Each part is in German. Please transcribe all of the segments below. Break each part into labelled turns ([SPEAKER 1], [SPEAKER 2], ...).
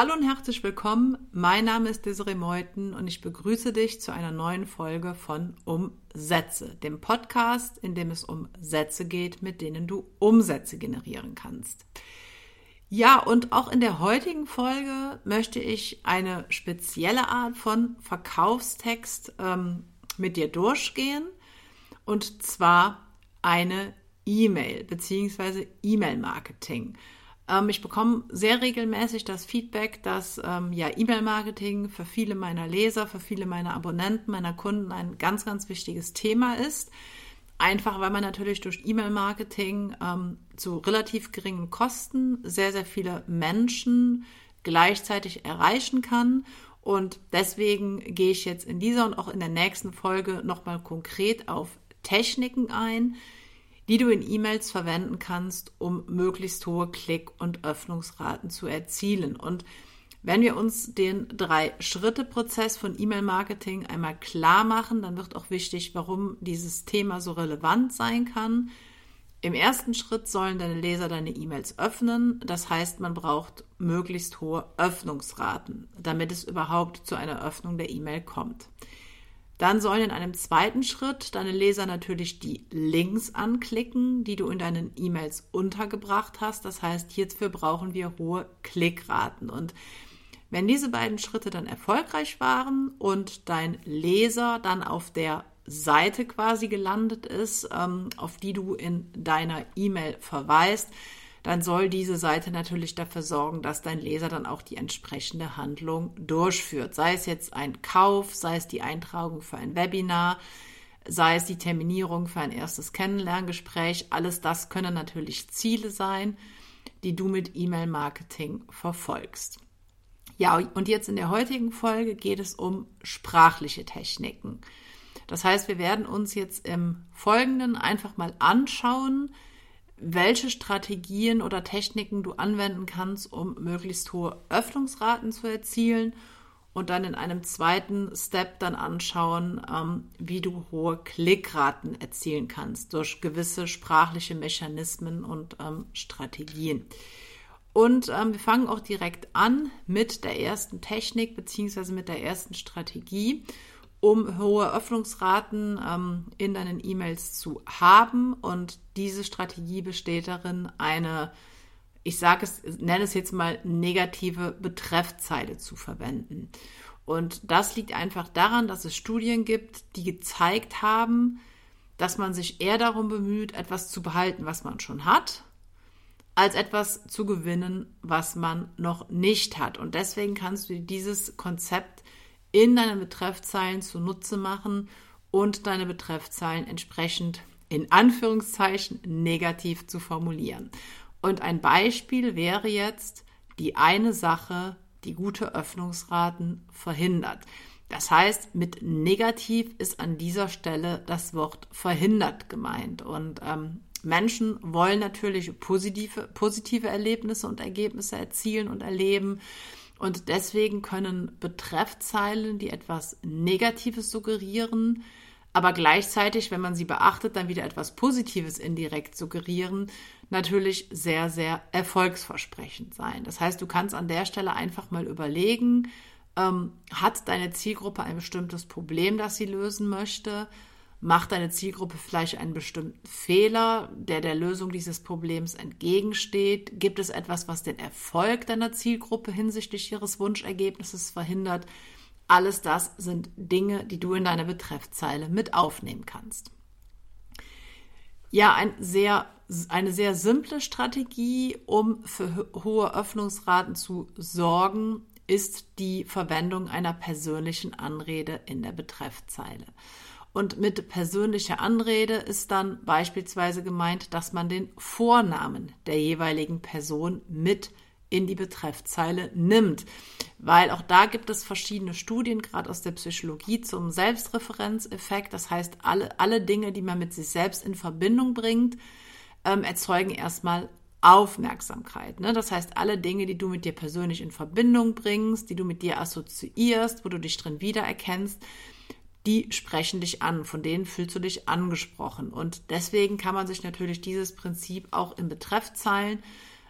[SPEAKER 1] Hallo und herzlich willkommen. Mein Name ist Desiree Meuthen und ich begrüße dich zu einer neuen Folge von Umsätze, dem Podcast, in dem es um Sätze geht, mit denen du Umsätze generieren kannst. Ja, und auch in der heutigen Folge möchte ich eine spezielle Art von Verkaufstext ähm, mit dir durchgehen und zwar eine E-Mail bzw. E-Mail-Marketing. Ähm, ich bekomme sehr regelmäßig das Feedback, dass ähm, ja E-Mail-Marketing für viele meiner Leser, für viele meiner Abonnenten, meiner Kunden ein ganz, ganz wichtiges Thema ist. Einfach weil man natürlich durch E-Mail-Marketing ähm, zu relativ geringen Kosten sehr, sehr viele Menschen gleichzeitig erreichen kann. Und deswegen gehe ich jetzt in dieser und auch in der nächsten Folge nochmal konkret auf Techniken ein, die du in E-Mails verwenden kannst, um möglichst hohe Klick- und Öffnungsraten zu erzielen. Und wenn wir uns den Drei-Schritte-Prozess von E-Mail-Marketing einmal klar machen, dann wird auch wichtig, warum dieses Thema so relevant sein kann. Im ersten Schritt sollen deine Leser deine E-Mails öffnen. Das heißt, man braucht möglichst hohe Öffnungsraten, damit es überhaupt zu einer Öffnung der E-Mail kommt. Dann sollen in einem zweiten Schritt deine Leser natürlich die Links anklicken, die du in deinen E-Mails untergebracht hast. Das heißt, hierfür brauchen wir hohe Klickraten. Und wenn diese beiden Schritte dann erfolgreich waren und dein Leser dann auf der Seite quasi gelandet ist, ähm, auf die du in deiner E-Mail verweist, dann soll diese Seite natürlich dafür sorgen, dass dein Leser dann auch die entsprechende Handlung durchführt. Sei es jetzt ein Kauf, sei es die Eintragung für ein Webinar, sei es die Terminierung für ein erstes Kennenlerngespräch. Alles das können natürlich Ziele sein, die du mit E-Mail-Marketing verfolgst. Ja, und jetzt in der heutigen Folge geht es um sprachliche Techniken. Das heißt, wir werden uns jetzt im Folgenden einfach mal anschauen, welche Strategien oder Techniken du anwenden kannst, um möglichst hohe Öffnungsraten zu erzielen und dann in einem zweiten Step dann anschauen, ähm, wie du hohe Klickraten erzielen kannst durch gewisse sprachliche Mechanismen und ähm, Strategien. Und ähm, wir fangen auch direkt an mit der ersten Technik beziehungsweise mit der ersten Strategie um hohe Öffnungsraten ähm, in deinen E-Mails zu haben. Und diese Strategie besteht darin, eine, ich sage es, nenne es jetzt mal negative Betreffzeile zu verwenden. Und das liegt einfach daran, dass es Studien gibt, die gezeigt haben, dass man sich eher darum bemüht, etwas zu behalten, was man schon hat, als etwas zu gewinnen, was man noch nicht hat. Und deswegen kannst du dieses Konzept in deinen Betreffzeilen zunutze machen und deine Betreffzeilen entsprechend in Anführungszeichen negativ zu formulieren. Und ein Beispiel wäre jetzt die eine Sache, die gute Öffnungsraten verhindert. Das heißt, mit negativ ist an dieser Stelle das Wort verhindert gemeint. Und ähm, Menschen wollen natürlich positive, positive Erlebnisse und Ergebnisse erzielen und erleben. Und deswegen können Betreffzeilen, die etwas Negatives suggerieren, aber gleichzeitig, wenn man sie beachtet, dann wieder etwas Positives indirekt suggerieren, natürlich sehr, sehr erfolgsversprechend sein. Das heißt, du kannst an der Stelle einfach mal überlegen, ähm, hat deine Zielgruppe ein bestimmtes Problem, das sie lösen möchte? Macht deine Zielgruppe vielleicht einen bestimmten Fehler, der der Lösung dieses Problems entgegensteht? Gibt es etwas, was den Erfolg deiner Zielgruppe hinsichtlich ihres Wunschergebnisses verhindert? Alles das sind Dinge, die du in deine Betreffzeile mit aufnehmen kannst. Ja, ein sehr, eine sehr simple Strategie, um für hohe Öffnungsraten zu sorgen, ist die Verwendung einer persönlichen Anrede in der Betreffzeile. Und mit persönlicher Anrede ist dann beispielsweise gemeint, dass man den Vornamen der jeweiligen Person mit in die Betreffzeile nimmt. Weil auch da gibt es verschiedene Studien, gerade aus der Psychologie, zum Selbstreferenzeffekt. Das heißt, alle, alle Dinge, die man mit sich selbst in Verbindung bringt, ähm, erzeugen erstmal Aufmerksamkeit. Ne? Das heißt, alle Dinge, die du mit dir persönlich in Verbindung bringst, die du mit dir assoziierst, wo du dich drin wiedererkennst, die sprechen dich an, von denen fühlst du dich angesprochen. Und deswegen kann man sich natürlich dieses Prinzip auch in Betreffzeilen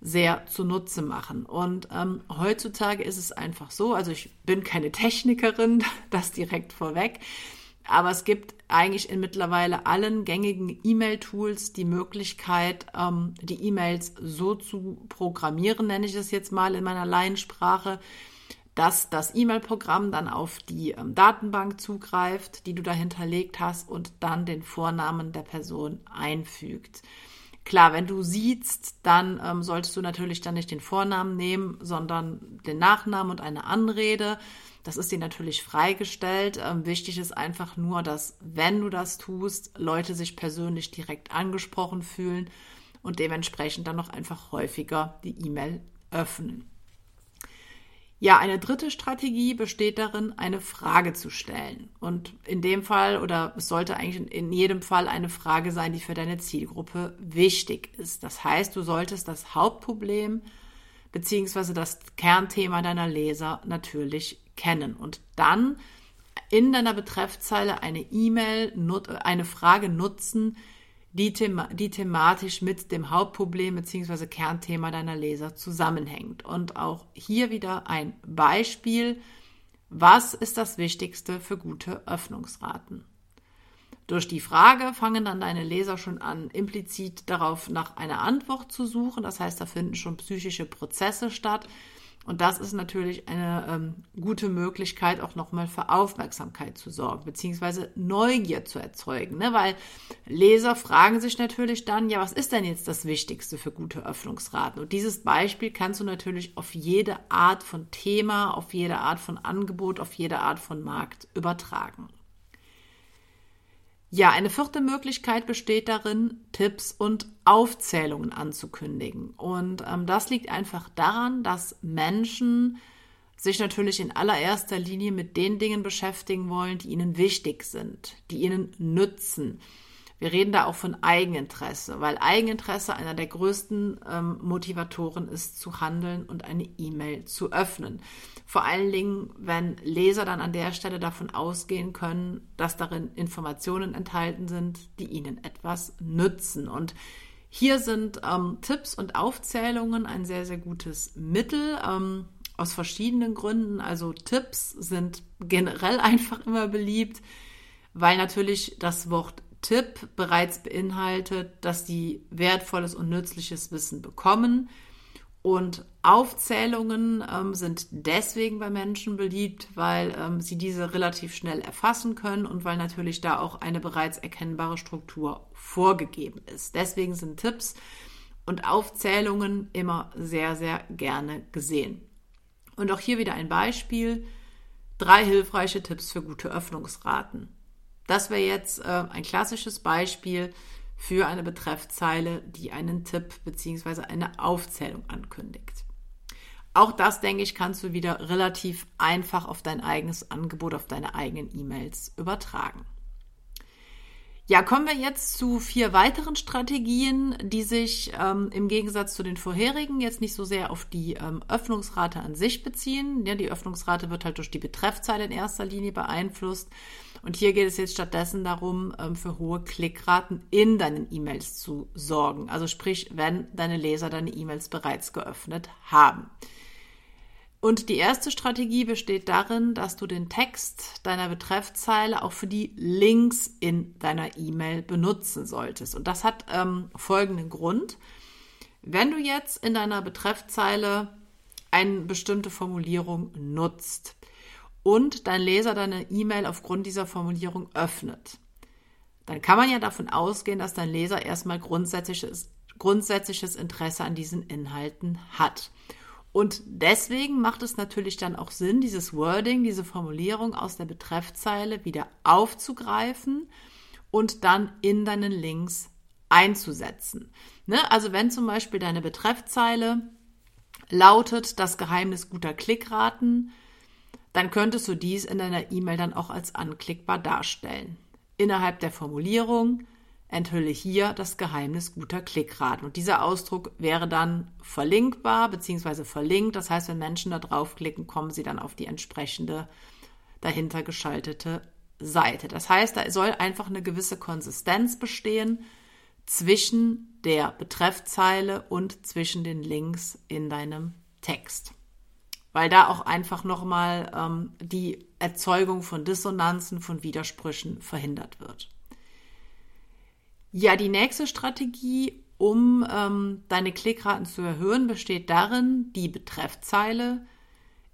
[SPEAKER 1] sehr zunutze machen. Und ähm, heutzutage ist es einfach so, also ich bin keine Technikerin, das direkt vorweg, aber es gibt eigentlich in mittlerweile allen gängigen E-Mail-Tools die Möglichkeit, ähm, die E-Mails so zu programmieren, nenne ich es jetzt mal in meiner Laiensprache, dass das E-Mail-Programm dann auf die ähm, Datenbank zugreift, die du da hinterlegt hast und dann den Vornamen der Person einfügt. Klar, wenn du siehst, dann ähm, solltest du natürlich dann nicht den Vornamen nehmen, sondern den Nachnamen und eine Anrede. Das ist dir natürlich freigestellt. Ähm, wichtig ist einfach nur, dass wenn du das tust, Leute sich persönlich direkt angesprochen fühlen und dementsprechend dann noch einfach häufiger die E-Mail öffnen. Ja, eine dritte Strategie besteht darin, eine Frage zu stellen. Und in dem Fall, oder es sollte eigentlich in jedem Fall eine Frage sein, die für deine Zielgruppe wichtig ist. Das heißt, du solltest das Hauptproblem beziehungsweise das Kernthema deiner Leser natürlich kennen und dann in deiner Betreffzeile eine E-Mail, eine Frage nutzen, die, thema die thematisch mit dem Hauptproblem bzw. Kernthema deiner Leser zusammenhängt. Und auch hier wieder ein Beispiel. Was ist das Wichtigste für gute Öffnungsraten? Durch die Frage fangen dann deine Leser schon an, implizit darauf nach einer Antwort zu suchen. Das heißt, da finden schon psychische Prozesse statt, und das ist natürlich eine ähm, gute Möglichkeit, auch nochmal für Aufmerksamkeit zu sorgen, beziehungsweise Neugier zu erzeugen. Ne? Weil Leser fragen sich natürlich dann, ja, was ist denn jetzt das Wichtigste für gute Öffnungsraten? Und dieses Beispiel kannst du natürlich auf jede Art von Thema, auf jede Art von Angebot, auf jede Art von Markt übertragen. Ja, eine vierte Möglichkeit besteht darin, Tipps und Aufzählungen anzukündigen. Und ähm, das liegt einfach daran, dass Menschen sich natürlich in allererster Linie mit den Dingen beschäftigen wollen, die ihnen wichtig sind, die ihnen nützen. Wir reden da auch von Eigeninteresse, weil Eigeninteresse einer der größten ähm, Motivatoren ist, zu handeln und eine E-Mail zu öffnen. Vor allen Dingen, wenn Leser dann an der Stelle davon ausgehen können, dass darin Informationen enthalten sind, die ihnen etwas nützen. Und hier sind ähm, Tipps und Aufzählungen ein sehr, sehr gutes Mittel. Ähm, aus verschiedenen Gründen. Also Tipps sind generell einfach immer beliebt, weil natürlich das Wort Tipp bereits beinhaltet, dass sie wertvolles und nützliches Wissen bekommen. Und Aufzählungen ähm, sind deswegen bei Menschen beliebt, weil ähm, sie diese relativ schnell erfassen können und weil natürlich da auch eine bereits erkennbare Struktur vorgegeben ist. Deswegen sind Tipps und Aufzählungen immer sehr, sehr gerne gesehen. Und auch hier wieder ein Beispiel. Drei hilfreiche Tipps für gute Öffnungsraten. Das wäre jetzt äh, ein klassisches Beispiel für eine Betreffzeile, die einen Tipp bzw. eine Aufzählung ankündigt. Auch das, denke ich, kannst du wieder relativ einfach auf dein eigenes Angebot, auf deine eigenen E-Mails übertragen. Ja, kommen wir jetzt zu vier weiteren Strategien, die sich ähm, im Gegensatz zu den vorherigen jetzt nicht so sehr auf die ähm, Öffnungsrate an sich beziehen. Ja, die Öffnungsrate wird halt durch die Betreffzeile in erster Linie beeinflusst. Und hier geht es jetzt stattdessen darum, ähm, für hohe Klickraten in deinen E-Mails zu sorgen. Also sprich, wenn deine Leser deine E-Mails bereits geöffnet haben. Und die erste Strategie besteht darin, dass du den Text deiner Betreffzeile auch für die Links in deiner E-Mail benutzen solltest. Und das hat ähm, folgenden Grund. Wenn du jetzt in deiner Betreffzeile eine bestimmte Formulierung nutzt und dein Leser deine E-Mail aufgrund dieser Formulierung öffnet, dann kann man ja davon ausgehen, dass dein Leser erstmal grundsätzliches, grundsätzliches Interesse an diesen Inhalten hat. Und deswegen macht es natürlich dann auch Sinn, dieses Wording, diese Formulierung aus der Betreffzeile wieder aufzugreifen und dann in deinen Links einzusetzen. Ne? Also wenn zum Beispiel deine Betreffzeile lautet das Geheimnis guter Klickraten, dann könntest du dies in deiner E-Mail dann auch als anklickbar darstellen. Innerhalb der Formulierung enthülle hier das Geheimnis guter Klickraten. Und dieser Ausdruck wäre dann verlinkbar bzw. verlinkt. Das heißt, wenn Menschen da draufklicken, kommen sie dann auf die entsprechende dahinter geschaltete Seite. Das heißt, da soll einfach eine gewisse Konsistenz bestehen zwischen der Betreffzeile und zwischen den Links in deinem Text. Weil da auch einfach nochmal ähm, die Erzeugung von Dissonanzen, von Widersprüchen verhindert wird. Ja, die nächste Strategie, um ähm, deine Klickraten zu erhöhen, besteht darin, die Betreffzeile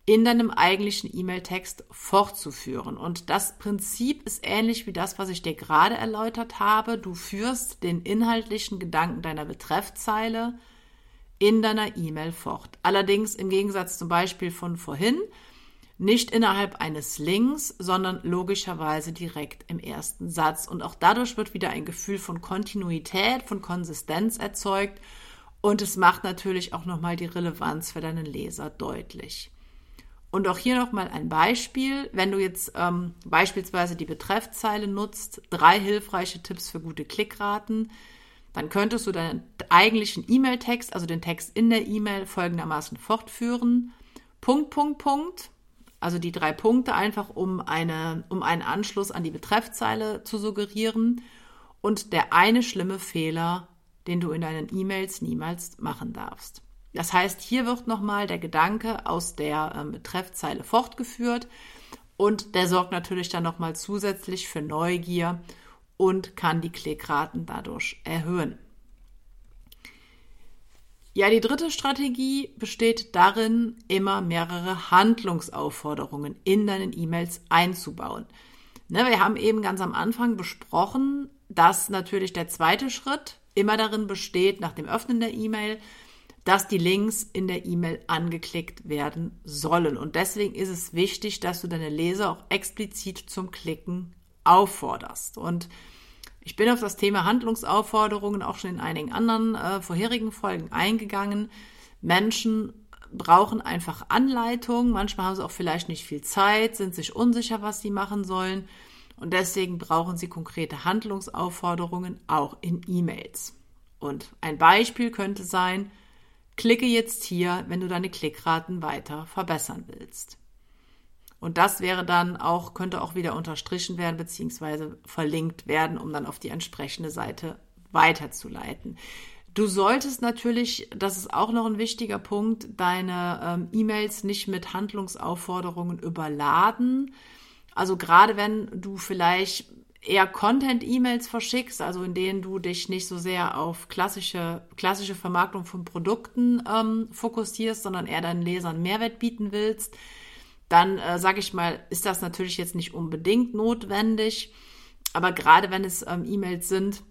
[SPEAKER 1] in deinem eigentlichen E-Mail-Text fortzuführen. Und das Prinzip ist ähnlich wie das, was ich dir gerade erläutert habe. Du führst den inhaltlichen Gedanken deiner Betreffzeile in deiner E-Mail fort. Allerdings im Gegensatz zum Beispiel von vorhin, nicht innerhalb eines Links, sondern logischerweise direkt im ersten Satz. Und auch dadurch wird wieder ein Gefühl von Kontinuität, von Konsistenz erzeugt. Und es macht natürlich auch nochmal die Relevanz für deinen Leser deutlich. Und auch hier nochmal ein Beispiel. Wenn du jetzt ähm, beispielsweise die Betreffzeile nutzt, drei hilfreiche Tipps für gute Klickraten, dann könntest du deinen eigentlichen E-Mail-Text, also den Text in der E-Mail, folgendermaßen fortführen. Punkt, Punkt, Punkt. Also die drei Punkte einfach, um, eine, um einen Anschluss an die Betreffzeile zu suggerieren. Und der eine schlimme Fehler, den du in deinen E-Mails niemals machen darfst. Das heißt, hier wird nochmal der Gedanke aus der ähm, Betreffzeile fortgeführt und der sorgt natürlich dann nochmal zusätzlich für Neugier und kann die Klickraten dadurch erhöhen. Ja, die dritte Strategie besteht darin, immer mehrere Handlungsaufforderungen in deinen E-Mails einzubauen. Ne, wir haben eben ganz am Anfang besprochen, dass natürlich der zweite Schritt immer darin besteht, nach dem Öffnen der E-Mail dass die Links in der E-Mail angeklickt werden sollen. Und deswegen ist es wichtig, dass du deine Leser auch explizit zum Klicken aufforderst. Und ich bin auf das Thema Handlungsaufforderungen auch schon in einigen anderen äh, vorherigen Folgen eingegangen. Menschen brauchen einfach Anleitung. Manchmal haben sie auch vielleicht nicht viel Zeit, sind sich unsicher, was sie machen sollen. Und deswegen brauchen sie konkrete Handlungsaufforderungen auch in E-Mails. Und ein Beispiel könnte sein, Klicke jetzt hier, wenn du deine Klickraten weiter verbessern willst. Und das wäre dann auch, könnte auch wieder unterstrichen werden bzw. verlinkt werden, um dann auf die entsprechende Seite weiterzuleiten. Du solltest natürlich, das ist auch noch ein wichtiger Punkt, deine ähm, E-Mails nicht mit Handlungsaufforderungen überladen. Also gerade wenn du vielleicht eher Content-E-Mails verschickst, also in denen du dich nicht so sehr auf klassische, klassische Vermarktung von Produkten ähm, fokussierst, sondern eher deinen Lesern Mehrwert bieten willst, dann äh, sage ich mal, ist das natürlich jetzt nicht unbedingt notwendig. Aber gerade wenn es ähm, E-Mails sind,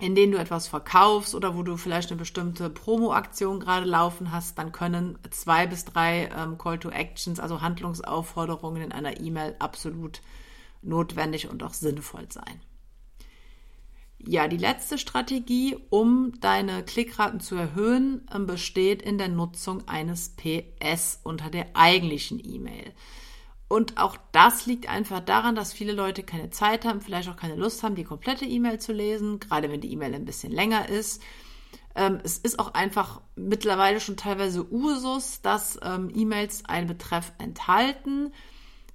[SPEAKER 1] in denen du etwas verkaufst oder wo du vielleicht eine bestimmte Promo-Aktion gerade laufen hast, dann können zwei bis drei ähm, Call to Actions, also Handlungsaufforderungen in einer E-Mail absolut notwendig und auch sinnvoll sein. Ja, die letzte Strategie, um deine Klickraten zu erhöhen, ähm, besteht in der Nutzung eines PS unter der eigentlichen E-Mail. Und auch das liegt einfach daran, dass viele Leute keine Zeit haben, vielleicht auch keine Lust haben, die komplette E-Mail zu lesen, gerade wenn die E-Mail ein bisschen länger ist. Ähm, es ist auch einfach mittlerweile schon teilweise Usus, dass ähm, E-Mails einen Betreff enthalten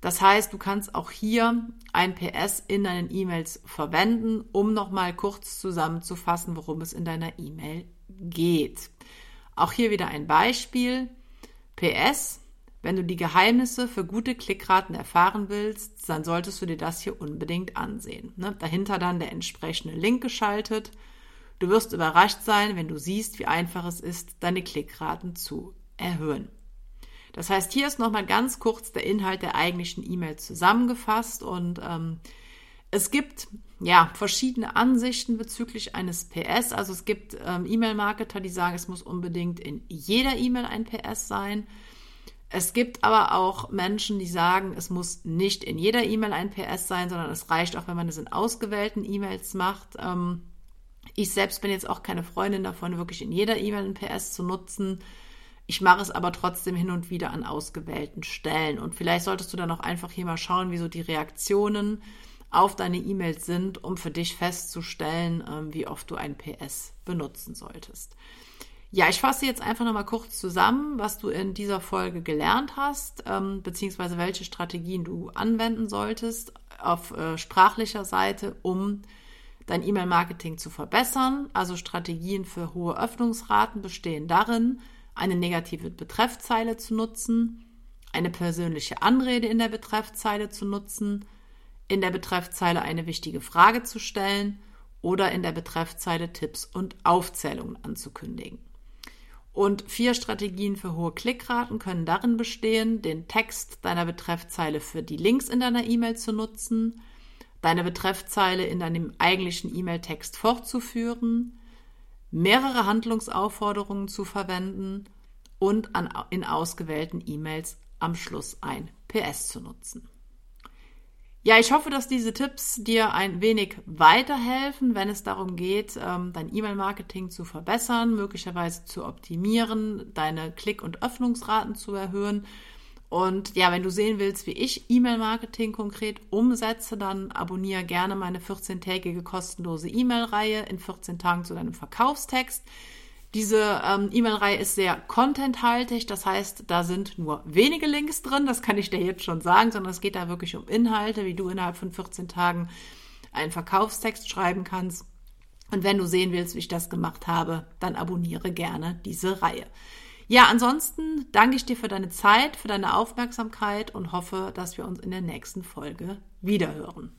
[SPEAKER 1] das heißt, du kannst auch hier ein PS in deinen E-Mails verwenden, um nochmal kurz zusammenzufassen, worum es in deiner E-Mail geht. Auch hier wieder ein Beispiel. PS, wenn du die Geheimnisse für gute Klickraten erfahren willst, dann solltest du dir das hier unbedingt ansehen. Ne? Dahinter dann der entsprechende Link geschaltet. Du wirst überrascht sein, wenn du siehst, wie einfach es ist, deine Klickraten zu erhöhen. Das heißt, hier ist nochmal ganz kurz der Inhalt der eigentlichen E-Mail zusammengefasst und ähm, es gibt ja verschiedene Ansichten bezüglich eines PS. Also es gibt ähm, E-Mail-Marketer, die sagen, es muss unbedingt in jeder E-Mail ein PS sein. Es gibt aber auch Menschen, die sagen, es muss nicht in jeder E-Mail ein PS sein, sondern es reicht auch, wenn man es in ausgewählten E-Mails macht. Ähm, ich selbst bin jetzt auch keine Freundin davon, wirklich in jeder E-Mail ein PS zu nutzen. Ich mache es aber trotzdem hin und wieder an ausgewählten Stellen. Und vielleicht solltest du dann auch einfach hier mal schauen, wie so die Reaktionen auf deine E-Mails sind, um für dich festzustellen, ähm, wie oft du ein PS benutzen solltest. Ja, ich fasse jetzt einfach nochmal kurz zusammen, was du in dieser Folge gelernt hast, ähm, beziehungsweise welche Strategien du anwenden solltest auf äh, sprachlicher Seite, um dein E-Mail-Marketing zu verbessern. Also Strategien für hohe Öffnungsraten bestehen darin, eine negative Betreffzeile zu nutzen, eine persönliche Anrede in der Betreffzeile zu nutzen, in der Betreffzeile eine wichtige Frage zu stellen oder in der Betreffzeile Tipps und Aufzählungen anzukündigen. Und vier Strategien für hohe Klickraten können darin bestehen, den Text deiner Betreffzeile für die Links in deiner E-Mail zu nutzen, deine Betreffzeile in deinem eigentlichen E-Mail-Text fortzuführen, mehrere Handlungsaufforderungen zu verwenden und an, in ausgewählten E-Mails am Schluss ein PS zu nutzen. Ja, ich hoffe, dass diese Tipps dir ein wenig weiterhelfen, wenn es darum geht, ähm, dein E-Mail-Marketing zu verbessern, möglicherweise zu optimieren, deine Klick- und Öffnungsraten zu erhöhen. Und ja, wenn du sehen willst, wie ich E-Mail-Marketing konkret umsetze, dann abonniere gerne meine 14-tägige kostenlose E-Mail-Reihe in 14 Tagen zu deinem Verkaufstext. Diese ähm, E-Mail-Reihe ist sehr contenthaltig, das heißt, da sind nur wenige Links drin, das kann ich dir jetzt schon sagen, sondern es geht da wirklich um Inhalte, wie du innerhalb von 14 Tagen einen Verkaufstext schreiben kannst. Und wenn du sehen willst, wie ich das gemacht habe, dann abonniere gerne diese Reihe. Ja, ansonsten danke ich dir für deine Zeit, für deine Aufmerksamkeit und hoffe, dass wir uns in der nächsten Folge wiederhören.